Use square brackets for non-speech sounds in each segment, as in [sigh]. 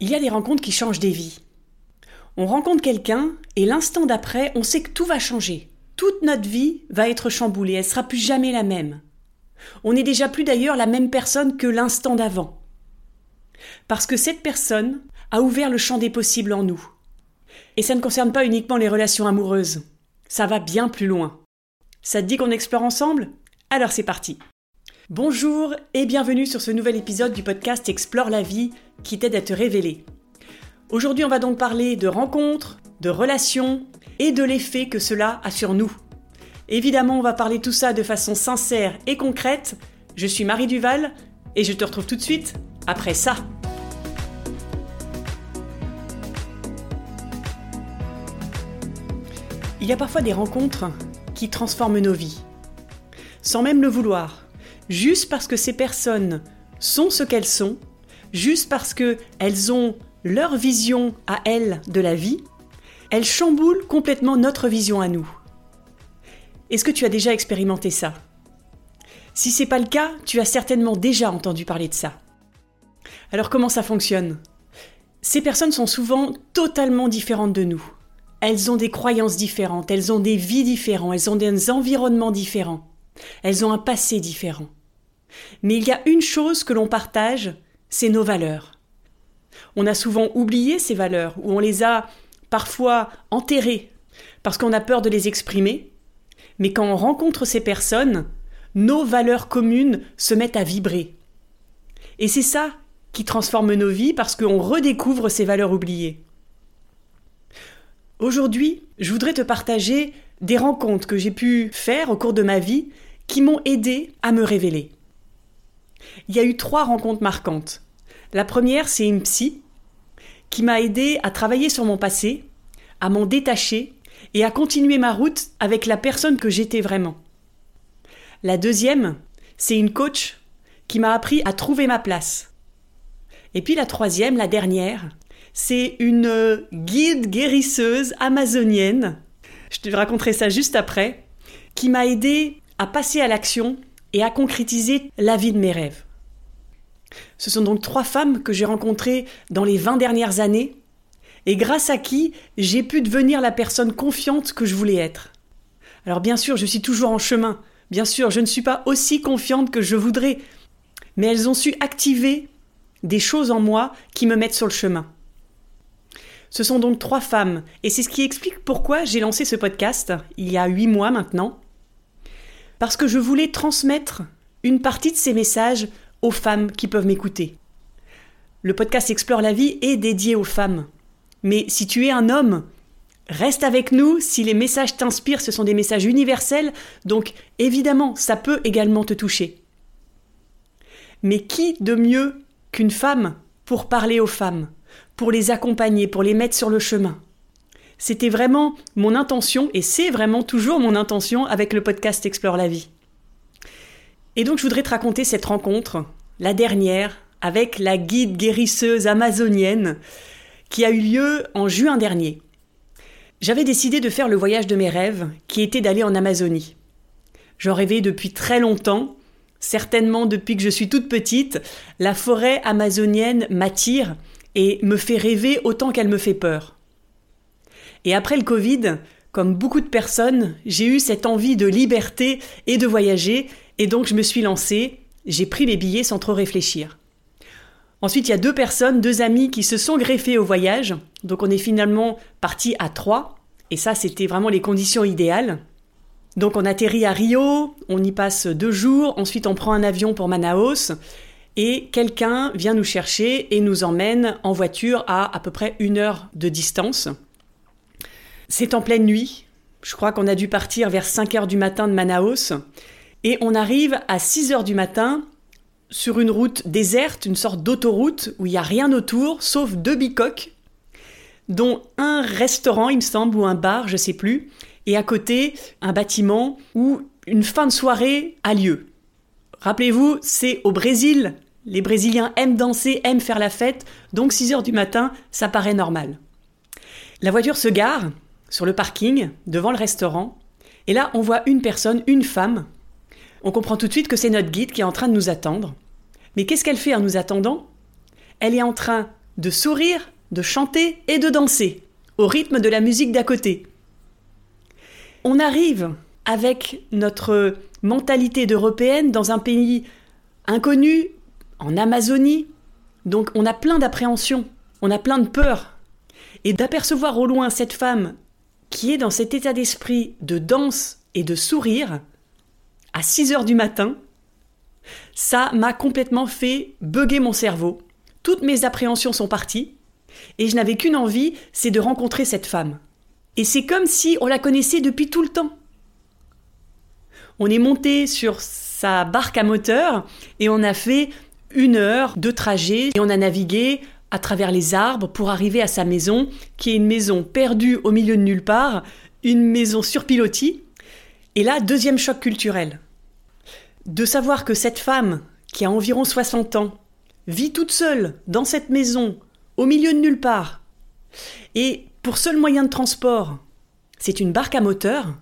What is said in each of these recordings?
Il y a des rencontres qui changent des vies. On rencontre quelqu'un et l'instant d'après, on sait que tout va changer. Toute notre vie va être chamboulée, elle sera plus jamais la même. On n'est déjà plus d'ailleurs la même personne que l'instant d'avant. Parce que cette personne a ouvert le champ des possibles en nous. Et ça ne concerne pas uniquement les relations amoureuses. Ça va bien plus loin. Ça te dit qu'on explore ensemble? Alors c'est parti. Bonjour et bienvenue sur ce nouvel épisode du podcast Explore la vie qui t'aide à te révéler. Aujourd'hui, on va donc parler de rencontres, de relations et de l'effet que cela a sur nous. Évidemment, on va parler tout ça de façon sincère et concrète. Je suis Marie Duval et je te retrouve tout de suite après ça. Il y a parfois des rencontres qui transforment nos vies, sans même le vouloir, juste parce que ces personnes sont ce qu'elles sont juste parce qu'elles ont leur vision à elles de la vie, elles chamboulent complètement notre vision à nous. Est-ce que tu as déjà expérimenté ça? Si c'est pas le cas, tu as certainement déjà entendu parler de ça. Alors comment ça fonctionne? Ces personnes sont souvent totalement différentes de nous. Elles ont des croyances différentes, elles ont des vies différentes, elles ont des environnements différents, elles ont un passé différent. Mais il y a une chose que l'on partage, c'est nos valeurs. On a souvent oublié ces valeurs, ou on les a parfois enterrées, parce qu'on a peur de les exprimer, mais quand on rencontre ces personnes, nos valeurs communes se mettent à vibrer. Et c'est ça qui transforme nos vies parce qu'on redécouvre ces valeurs oubliées. Aujourd'hui, je voudrais te partager des rencontres que j'ai pu faire au cours de ma vie qui m'ont aidé à me révéler. Il y a eu trois rencontres marquantes. La première, c'est une psy qui m'a aidé à travailler sur mon passé, à m'en détacher et à continuer ma route avec la personne que j'étais vraiment. La deuxième, c'est une coach qui m'a appris à trouver ma place. Et puis la troisième, la dernière, c'est une guide guérisseuse amazonienne, je te raconterai ça juste après, qui m'a aidé à passer à l'action et à concrétiser la vie de mes rêves. Ce sont donc trois femmes que j'ai rencontrées dans les 20 dernières années et grâce à qui j'ai pu devenir la personne confiante que je voulais être. Alors bien sûr, je suis toujours en chemin, bien sûr, je ne suis pas aussi confiante que je voudrais, mais elles ont su activer des choses en moi qui me mettent sur le chemin. Ce sont donc trois femmes, et c'est ce qui explique pourquoi j'ai lancé ce podcast il y a huit mois maintenant, parce que je voulais transmettre une partie de ces messages aux femmes qui peuvent m'écouter. Le podcast Explore la vie est dédié aux femmes. Mais si tu es un homme, reste avec nous. Si les messages t'inspirent, ce sont des messages universels, donc évidemment, ça peut également te toucher. Mais qui de mieux qu'une femme pour parler aux femmes, pour les accompagner, pour les mettre sur le chemin? C'était vraiment mon intention, et c'est vraiment toujours mon intention avec le podcast Explore la vie. Et donc je voudrais te raconter cette rencontre, la dernière, avec la guide guérisseuse amazonienne, qui a eu lieu en juin dernier. J'avais décidé de faire le voyage de mes rêves, qui était d'aller en Amazonie. J'en rêvais depuis très longtemps, certainement depuis que je suis toute petite. La forêt amazonienne m'attire et me fait rêver autant qu'elle me fait peur. Et après le Covid, comme beaucoup de personnes, j'ai eu cette envie de liberté et de voyager, et donc je me suis lancée, j'ai pris les billets sans trop réfléchir. Ensuite, il y a deux personnes, deux amis qui se sont greffés au voyage, donc on est finalement parti à trois, et ça c'était vraiment les conditions idéales. Donc on atterrit à Rio, on y passe deux jours, ensuite on prend un avion pour Manaus, et quelqu'un vient nous chercher et nous emmène en voiture à à peu près une heure de distance. C'est en pleine nuit. Je crois qu'on a dû partir vers 5 heures du matin de Manaus. Et on arrive à 6 heures du matin sur une route déserte, une sorte d'autoroute où il n'y a rien autour, sauf deux bicoques, dont un restaurant, il me semble, ou un bar, je sais plus, et à côté, un bâtiment où une fin de soirée a lieu. Rappelez-vous, c'est au Brésil. Les Brésiliens aiment danser, aiment faire la fête, donc 6 heures du matin, ça paraît normal. La voiture se gare, sur le parking, devant le restaurant. Et là, on voit une personne, une femme. On comprend tout de suite que c'est notre guide qui est en train de nous attendre. Mais qu'est-ce qu'elle fait en nous attendant? Elle est en train de sourire, de chanter et de danser, au rythme de la musique d'à côté. On arrive avec notre mentalité d'européenne dans un pays inconnu, en Amazonie, donc on a plein d'appréhensions, on a plein de peurs. Et d'apercevoir au loin cette femme qui est dans cet état d'esprit de danse et de sourire à 6 heures du matin, ça m'a complètement fait bugger mon cerveau. Toutes mes appréhensions sont parties et je n'avais qu'une envie, c'est de rencontrer cette femme. Et c'est comme si on la connaissait depuis tout le temps. On est monté sur sa barque à moteur et on a fait une heure de trajet et on a navigué à travers les arbres pour arriver à sa maison, qui est une maison perdue au milieu de nulle part, une maison sur pilotis. Et là, deuxième choc culturel. De savoir que cette femme, qui a environ 60 ans, vit toute seule dans cette maison, au milieu de nulle part, et pour seul moyen de transport, c'est une barque à moteur,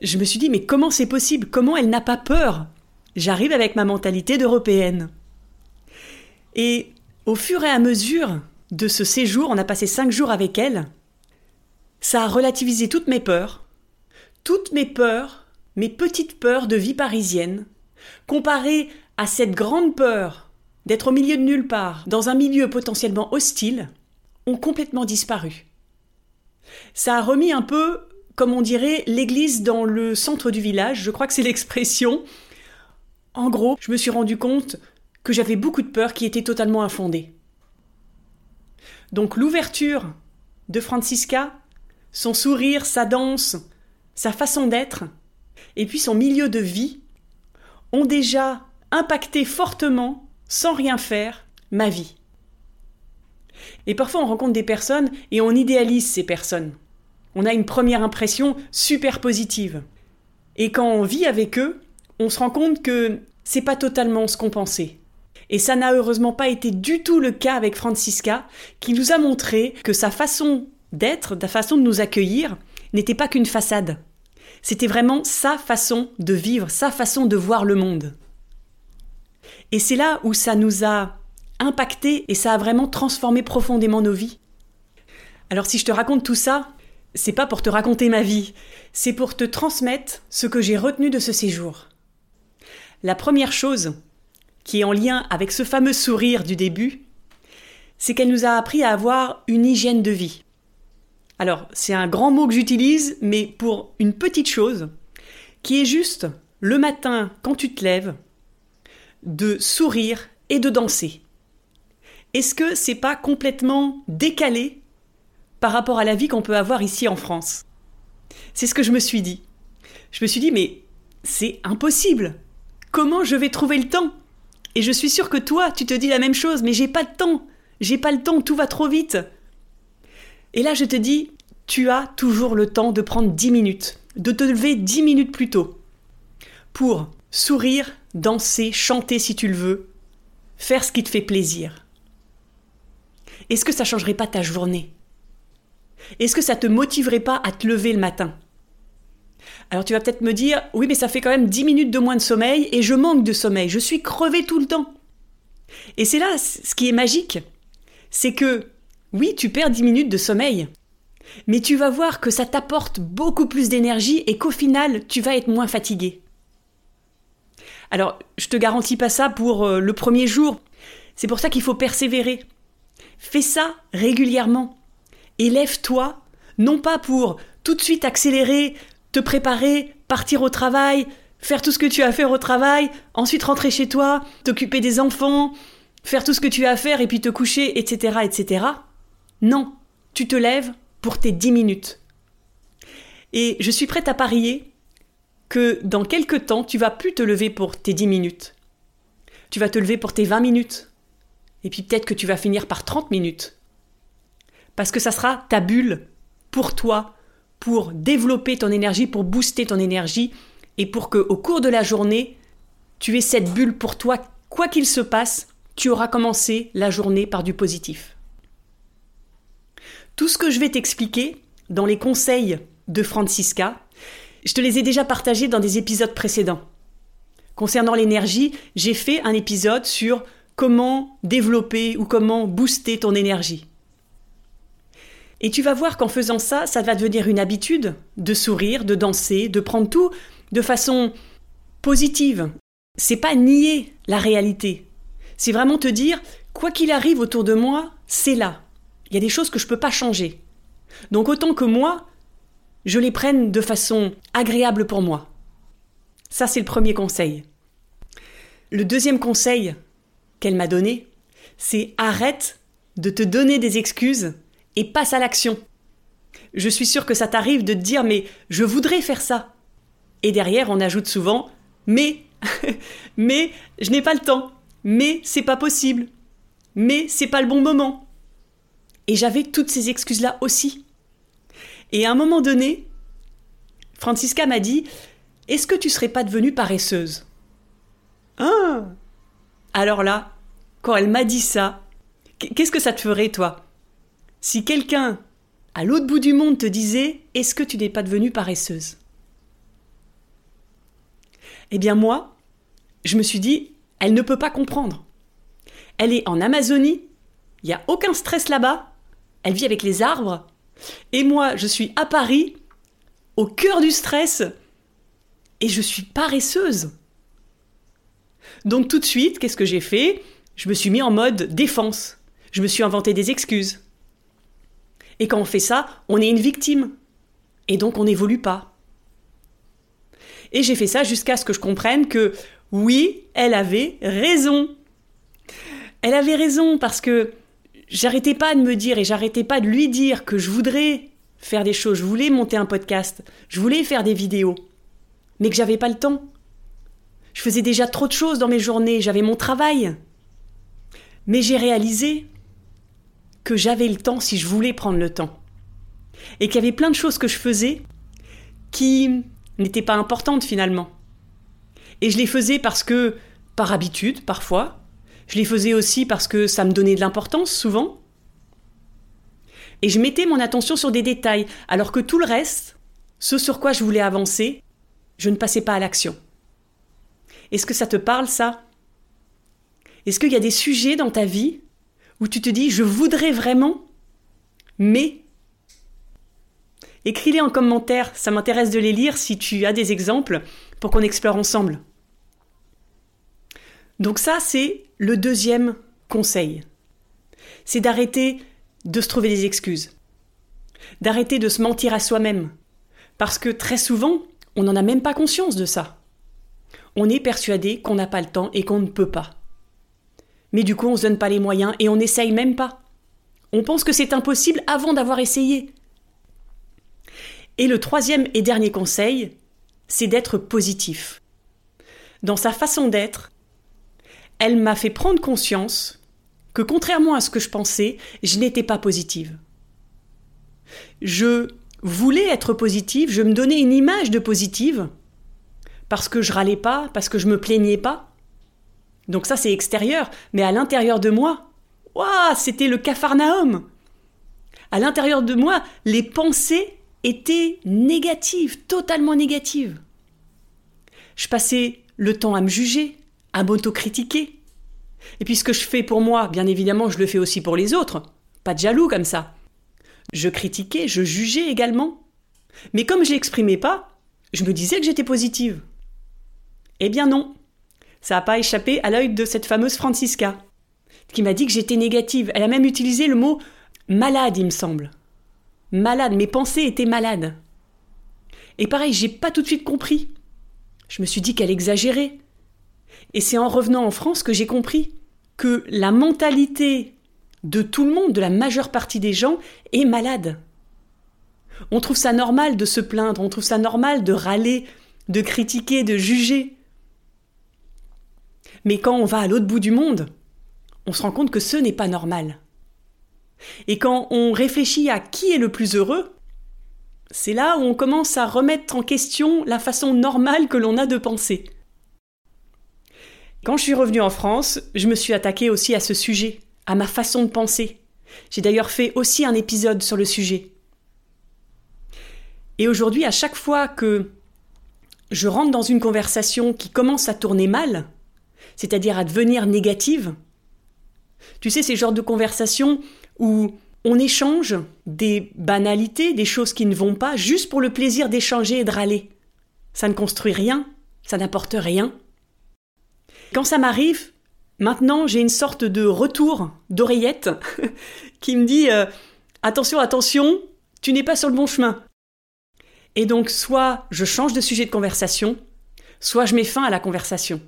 je me suis dit, mais comment c'est possible? Comment elle n'a pas peur? J'arrive avec ma mentalité d'européenne. Et au fur et à mesure de ce séjour, on a passé cinq jours avec elle, ça a relativisé toutes mes peurs, toutes mes peurs, mes petites peurs de vie parisienne, comparées à cette grande peur d'être au milieu de nulle part, dans un milieu potentiellement hostile, ont complètement disparu. Ça a remis un peu, comme on dirait, l'église dans le centre du village, je crois que c'est l'expression. En gros, je me suis rendu compte que j'avais beaucoup de peur qui était totalement infondée. Donc l'ouverture de Francisca, son sourire, sa danse, sa façon d'être, et puis son milieu de vie, ont déjà impacté fortement, sans rien faire, ma vie. Et parfois on rencontre des personnes et on idéalise ces personnes. On a une première impression super positive. Et quand on vit avec eux, on se rend compte que c'est pas totalement ce qu'on pensait. Et ça n'a heureusement pas été du tout le cas avec Francisca, qui nous a montré que sa façon d'être, sa façon de nous accueillir, n'était pas qu'une façade. C'était vraiment sa façon de vivre, sa façon de voir le monde. Et c'est là où ça nous a impacté et ça a vraiment transformé profondément nos vies. Alors si je te raconte tout ça, c'est pas pour te raconter ma vie, c'est pour te transmettre ce que j'ai retenu de ce séjour. La première chose, qui est en lien avec ce fameux sourire du début, c'est qu'elle nous a appris à avoir une hygiène de vie. Alors, c'est un grand mot que j'utilise, mais pour une petite chose, qui est juste le matin, quand tu te lèves, de sourire et de danser. Est-ce que c'est pas complètement décalé par rapport à la vie qu'on peut avoir ici en France? C'est ce que je me suis dit. Je me suis dit, mais c'est impossible. Comment je vais trouver le temps? Et je suis sûre que toi, tu te dis la même chose, mais j'ai pas le temps. J'ai pas le temps, tout va trop vite. Et là, je te dis, tu as toujours le temps de prendre 10 minutes, de te lever 10 minutes plus tôt, pour sourire, danser, chanter si tu le veux, faire ce qui te fait plaisir. Est-ce que ça changerait pas ta journée? Est-ce que ça te motiverait pas à te lever le matin? Alors tu vas peut-être me dire, oui mais ça fait quand même 10 minutes de moins de sommeil et je manque de sommeil, je suis crevé tout le temps. Et c'est là ce qui est magique, c'est que oui tu perds 10 minutes de sommeil, mais tu vas voir que ça t'apporte beaucoup plus d'énergie et qu'au final tu vas être moins fatigué. Alors je te garantis pas ça pour euh, le premier jour, c'est pour ça qu'il faut persévérer. Fais ça régulièrement. Élève-toi, non pas pour tout de suite accélérer, te préparer, partir au travail, faire tout ce que tu as à faire au travail, ensuite rentrer chez toi, t'occuper des enfants, faire tout ce que tu as à faire et puis te coucher, etc., etc. Non, tu te lèves pour tes 10 minutes. Et je suis prête à parier que dans quelques temps, tu vas plus te lever pour tes 10 minutes. Tu vas te lever pour tes 20 minutes. Et puis peut-être que tu vas finir par 30 minutes. Parce que ça sera ta bulle pour toi, pour développer ton énergie, pour booster ton énergie et pour que au cours de la journée, tu aies cette bulle pour toi, quoi qu'il se passe, tu auras commencé la journée par du positif. Tout ce que je vais t'expliquer dans les conseils de Francisca, je te les ai déjà partagés dans des épisodes précédents. Concernant l'énergie, j'ai fait un épisode sur comment développer ou comment booster ton énergie. Et tu vas voir qu'en faisant ça, ça va devenir une habitude de sourire, de danser, de prendre tout de façon positive. C'est pas nier la réalité. C'est vraiment te dire, quoi qu'il arrive autour de moi, c'est là. Il y a des choses que je peux pas changer. Donc autant que moi, je les prenne de façon agréable pour moi. Ça, c'est le premier conseil. Le deuxième conseil qu'elle m'a donné, c'est arrête de te donner des excuses et passe à l'action. Je suis sûre que ça t'arrive de te dire mais je voudrais faire ça. Et derrière, on ajoute souvent mais [laughs] mais je n'ai pas le temps. Mais c'est pas possible. Mais c'est pas le bon moment. Et j'avais toutes ces excuses-là aussi. Et à un moment donné, Francisca m'a dit Est-ce que tu serais pas devenue paresseuse? Ah Alors là, quand elle m'a dit ça, qu'est-ce que ça te ferait, toi? Si quelqu'un à l'autre bout du monde te disait Est-ce que tu n'es pas devenue paresseuse? Eh bien, moi, je me suis dit Elle ne peut pas comprendre. Elle est en Amazonie, il n'y a aucun stress là-bas, elle vit avec les arbres, et moi, je suis à Paris, au cœur du stress, et je suis paresseuse. Donc tout de suite, qu'est-ce que j'ai fait? Je me suis mis en mode défense. Je me suis inventé des excuses. Et quand on fait ça, on est une victime. Et donc on n'évolue pas. Et j'ai fait ça jusqu'à ce que je comprenne que oui, elle avait raison. Elle avait raison parce que j'arrêtais pas de me dire et j'arrêtais pas de lui dire que je voudrais faire des choses, je voulais monter un podcast, je voulais faire des vidéos, mais que j'avais pas le temps. Je faisais déjà trop de choses dans mes journées, j'avais mon travail. Mais j'ai réalisé que j'avais le temps si je voulais prendre le temps. Et qu'il y avait plein de choses que je faisais qui n'étaient pas importantes finalement. Et je les faisais parce que, par habitude parfois, je les faisais aussi parce que ça me donnait de l'importance souvent. Et je mettais mon attention sur des détails, alors que tout le reste, ce sur quoi je voulais avancer, je ne passais pas à l'action. Est-ce que ça te parle ça? Est-ce qu'il y a des sujets dans ta vie où tu te dis je voudrais vraiment, mais Écris-les en commentaire, ça m'intéresse de les lire si tu as des exemples pour qu'on explore ensemble. Donc ça, c'est le deuxième conseil. C'est d'arrêter de se trouver des excuses. D'arrêter de se mentir à soi-même. Parce que très souvent, on n'en a même pas conscience de ça. On est persuadé qu'on n'a pas le temps et qu'on ne peut pas. Mais du coup, on ne se donne pas les moyens et on n'essaye même pas. On pense que c'est impossible avant d'avoir essayé. Et le troisième et dernier conseil, c'est d'être positif. Dans sa façon d'être, elle m'a fait prendre conscience que contrairement à ce que je pensais, je n'étais pas positive. Je voulais être positive, je me donnais une image de positive, parce que je râlais pas, parce que je me plaignais pas. Donc ça c'est extérieur, mais à l'intérieur de moi, waouh, c'était le capharnaüm. À l'intérieur de moi, les pensées étaient négatives, totalement négatives. Je passais le temps à me juger, à m'autocritiquer. Et puis ce que je fais pour moi, bien évidemment, je le fais aussi pour les autres. Pas de jaloux comme ça. Je critiquais, je jugeais également. Mais comme je l'exprimais pas, je me disais que j'étais positive. Eh bien non. Ça n'a pas échappé à l'œil de cette fameuse Francisca, qui m'a dit que j'étais négative. Elle a même utilisé le mot malade, il me semble. Malade, mes pensées étaient malades. Et pareil, j'ai pas tout de suite compris. Je me suis dit qu'elle exagérait. Et c'est en revenant en France que j'ai compris que la mentalité de tout le monde, de la majeure partie des gens, est malade. On trouve ça normal de se plaindre, on trouve ça normal de râler, de critiquer, de juger. Mais quand on va à l'autre bout du monde, on se rend compte que ce n'est pas normal. Et quand on réfléchit à qui est le plus heureux, c'est là où on commence à remettre en question la façon normale que l'on a de penser. Quand je suis revenue en France, je me suis attaquée aussi à ce sujet, à ma façon de penser. J'ai d'ailleurs fait aussi un épisode sur le sujet. Et aujourd'hui, à chaque fois que je rentre dans une conversation qui commence à tourner mal, c'est-à-dire à devenir négative, Tu sais, ces genres de conversations où on échange des banalités, des choses qui ne vont pas, juste pour le plaisir d'échanger et de râler. Ça ne construit rien, ça n'apporte rien. Quand ça m'arrive, maintenant j'ai une sorte de retour d'oreillette [laughs] qui me dit euh, Attention, attention, tu n'es pas sur le bon chemin. Et donc, soit je change de sujet de conversation, soit je mets fin à la conversation.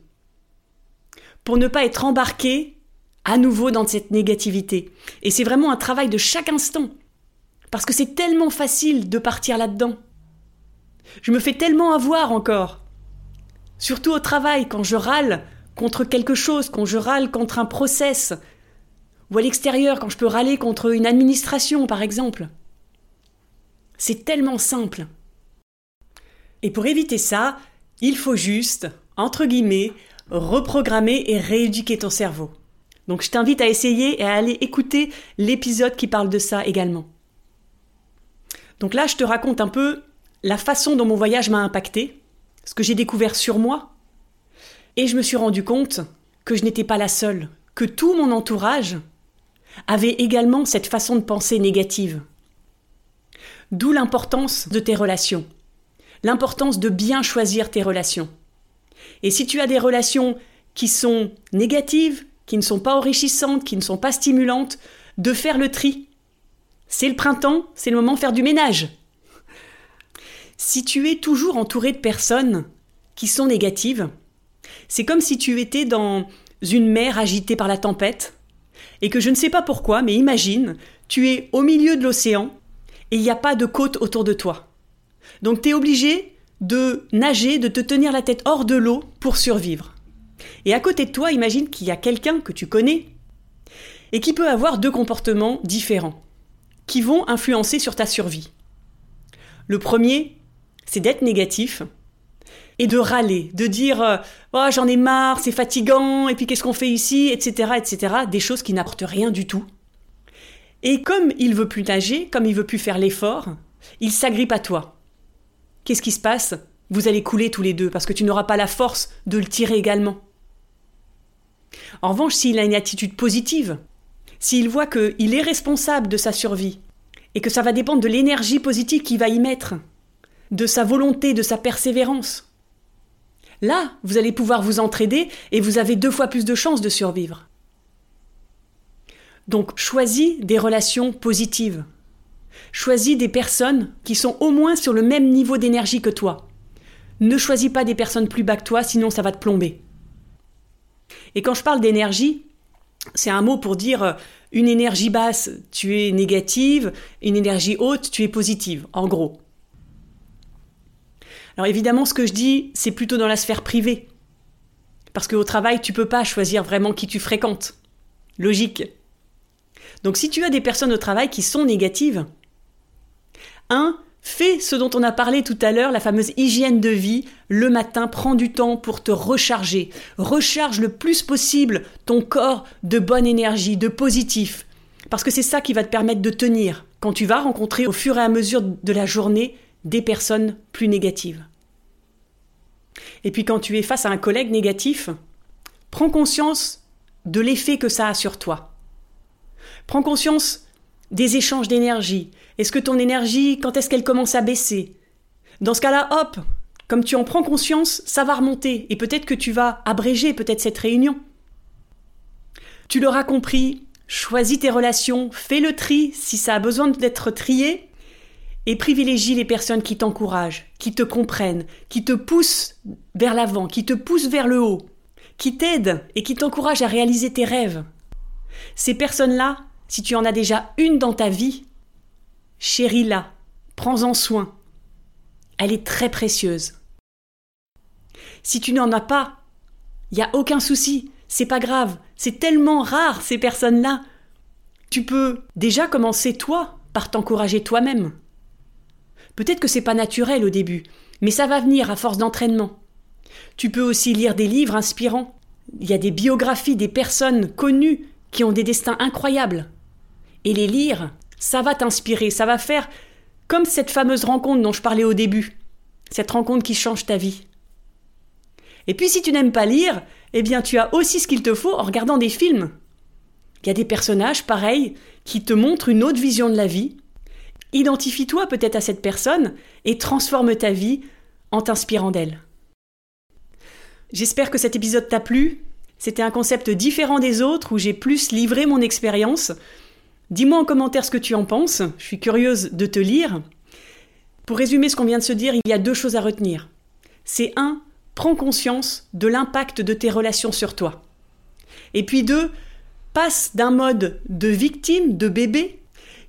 Pour ne pas être embarqué à nouveau dans cette négativité. Et c'est vraiment un travail de chaque instant. Parce que c'est tellement facile de partir là-dedans. Je me fais tellement avoir encore. Surtout au travail, quand je râle contre quelque chose, quand je râle contre un process, ou à l'extérieur, quand je peux râler contre une administration, par exemple. C'est tellement simple. Et pour éviter ça, il faut juste, entre guillemets, reprogrammer et rééduquer ton cerveau. Donc je t'invite à essayer et à aller écouter l'épisode qui parle de ça également. Donc là, je te raconte un peu la façon dont mon voyage m'a impacté, ce que j'ai découvert sur moi, et je me suis rendu compte que je n'étais pas la seule, que tout mon entourage avait également cette façon de penser négative. D'où l'importance de tes relations, l'importance de bien choisir tes relations. Et si tu as des relations qui sont négatives, qui ne sont pas enrichissantes, qui ne sont pas stimulantes, de faire le tri. C'est le printemps, c'est le moment de faire du ménage. Si tu es toujours entouré de personnes qui sont négatives, c'est comme si tu étais dans une mer agitée par la tempête, et que je ne sais pas pourquoi, mais imagine, tu es au milieu de l'océan, et il n'y a pas de côte autour de toi. Donc tu es obligé de nager, de te tenir la tête hors de l'eau pour survivre. Et à côté de toi, imagine qu'il y a quelqu'un que tu connais et qui peut avoir deux comportements différents qui vont influencer sur ta survie. Le premier, c'est d'être négatif et de râler, de dire euh, oh, j'en ai marre, c'est fatigant, et puis qu'est-ce qu'on fait ici, etc., etc., des choses qui n'apportent rien du tout. Et comme il veut plus nager, comme il veut plus faire l'effort, il s'agrippe à toi. Qu'est-ce qui se passe? Vous allez couler tous les deux parce que tu n'auras pas la force de le tirer également. En revanche, s'il a une attitude positive, s'il voit qu'il est responsable de sa survie, et que ça va dépendre de l'énergie positive qu'il va y mettre, de sa volonté, de sa persévérance, là, vous allez pouvoir vous entraider et vous avez deux fois plus de chances de survivre. Donc, choisis des relations positives. Choisis des personnes qui sont au moins sur le même niveau d'énergie que toi. Ne choisis pas des personnes plus bas que toi, sinon ça va te plomber. Et quand je parle d'énergie, c'est un mot pour dire euh, une énergie basse, tu es négative, une énergie haute, tu es positive, en gros. Alors évidemment, ce que je dis, c'est plutôt dans la sphère privée. Parce qu'au travail, tu peux pas choisir vraiment qui tu fréquentes. Logique. Donc si tu as des personnes au travail qui sont négatives, un, Fais ce dont on a parlé tout à l'heure, la fameuse hygiène de vie. Le matin, prends du temps pour te recharger. Recharge le plus possible ton corps de bonne énergie, de positif. Parce que c'est ça qui va te permettre de tenir quand tu vas rencontrer au fur et à mesure de la journée des personnes plus négatives. Et puis quand tu es face à un collègue négatif, prends conscience de l'effet que ça a sur toi. Prends conscience des échanges d'énergie. Est-ce que ton énergie, quand est-ce qu'elle commence à baisser? Dans ce cas-là, hop, comme tu en prends conscience, ça va remonter et peut-être que tu vas abréger peut-être cette réunion. Tu l'auras compris, choisis tes relations, fais le tri si ça a besoin d'être trié et privilégie les personnes qui t'encouragent, qui te comprennent, qui te poussent vers l'avant, qui te poussent vers le haut, qui t'aident et qui t'encouragent à réaliser tes rêves. Ces personnes-là, si tu en as déjà une dans ta vie, chéris-la, prends-en soin. Elle est très précieuse. Si tu n'en as pas, il n'y a aucun souci, c'est pas grave, c'est tellement rare ces personnes-là. Tu peux déjà commencer toi par t'encourager toi-même. Peut-être que c'est pas naturel au début, mais ça va venir à force d'entraînement. Tu peux aussi lire des livres inspirants. Il y a des biographies des personnes connues qui ont des destins incroyables et les lire, ça va t'inspirer, ça va faire comme cette fameuse rencontre dont je parlais au début, cette rencontre qui change ta vie. Et puis si tu n'aimes pas lire, eh bien tu as aussi ce qu'il te faut en regardant des films. Il y a des personnages, pareils, qui te montrent une autre vision de la vie. Identifie-toi peut-être à cette personne et transforme ta vie en t'inspirant d'elle. J'espère que cet épisode t'a plu. C'était un concept différent des autres où j'ai plus livré mon expérience. Dis-moi en commentaire ce que tu en penses. Je suis curieuse de te lire. Pour résumer ce qu'on vient de se dire, il y a deux choses à retenir. C'est un, prends conscience de l'impact de tes relations sur toi. Et puis deux, passe d'un mode de victime, de bébé,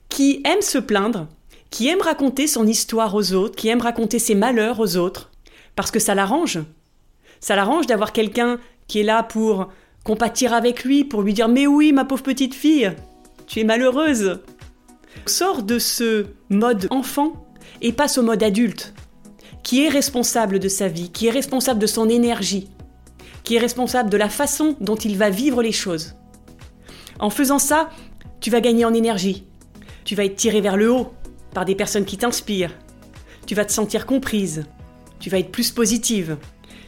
qui aime se plaindre, qui aime raconter son histoire aux autres, qui aime raconter ses malheurs aux autres, parce que ça l'arrange. Ça l'arrange d'avoir quelqu'un qui est là pour compatir avec lui, pour lui dire Mais oui, ma pauvre petite fille, tu es malheureuse. Sors de ce mode enfant et passe au mode adulte, qui est responsable de sa vie, qui est responsable de son énergie, qui est responsable de la façon dont il va vivre les choses. En faisant ça, tu vas gagner en énergie, tu vas être tiré vers le haut par des personnes qui t'inspirent, tu vas te sentir comprise, tu vas être plus positive,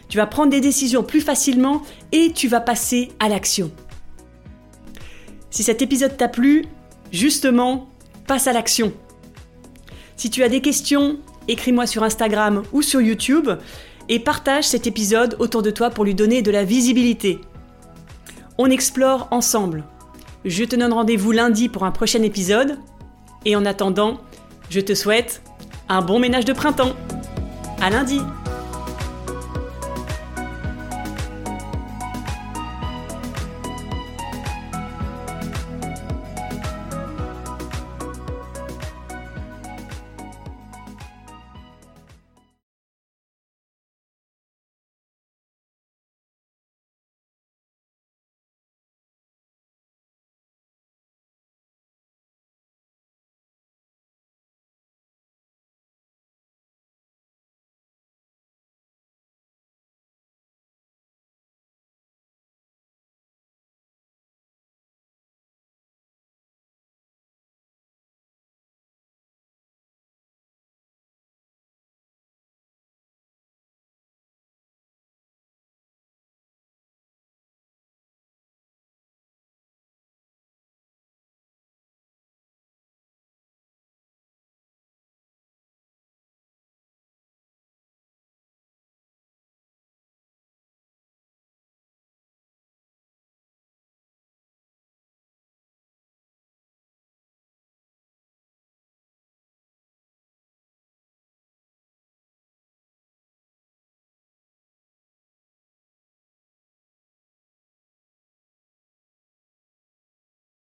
tu vas prendre des décisions plus facilement et tu vas passer à l'action. Si cet épisode t'a plu, justement, passe à l'action. Si tu as des questions, écris-moi sur Instagram ou sur YouTube et partage cet épisode autour de toi pour lui donner de la visibilité. On explore ensemble. Je te donne rendez-vous lundi pour un prochain épisode. Et en attendant, je te souhaite un bon ménage de printemps. À lundi!